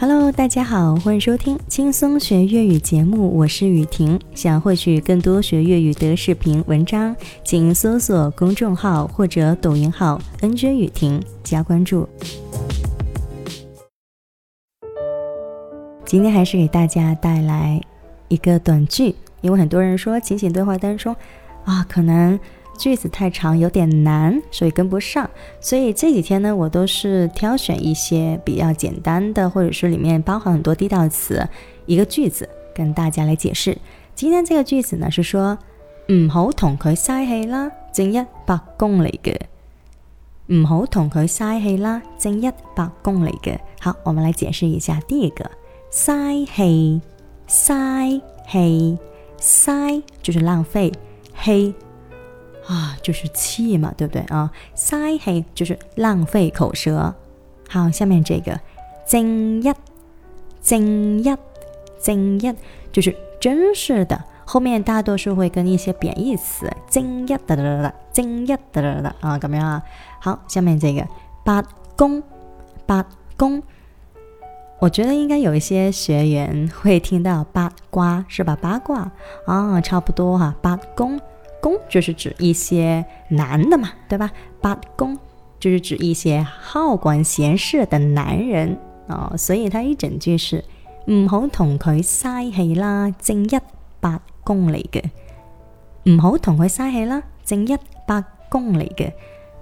Hello，大家好，欢迎收听轻松学粤语节目，我是雨婷。想获取更多学粤语的视频文章，请搜索公众号或者抖音号“ n j 雨婷”加关注。今天还是给大家带来一个短剧，因为很多人说情景对话当中啊，可能。句子太长，有点难，所以跟不上。所以这几天呢，我都是挑选一些比较简单的，或者是里面包含很多地道词一个句子跟大家来解释。今天这个句子呢是说：唔好同佢嘥气啦，正一百公里嘅。唔好同佢嘥气啦，正一百公里嘅。好，我们来解释一下。第二个，嘥气，嘥气，嘥就是浪费，气。啊，就是气嘛，对不对啊？塞气就是浪费口舌。好，下面这个惊一惊一惊一，就是真是的。后面大多数会跟一些贬义词，惊一哒哒哒哒，惊讶哒哒哒啊，咁样啊？好，下面这个八公八公，我觉得应该有一些学员会听到八卦，是吧？八卦啊，差不多哈，八公。公就是指一些男的嘛，对吧？八公就是指一些好管闲事的男人哦，所以他一整句是唔好同佢嘥气啦，正一八公嚟嘅。唔好同佢嘥气啦，正一八公嚟嘅。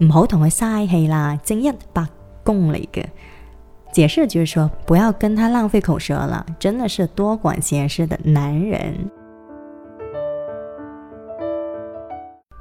唔好同佢嘥气啦，正一八公嚟嘅。解释就是说，不要跟他浪费口舌了，真的是多管闲事的男人。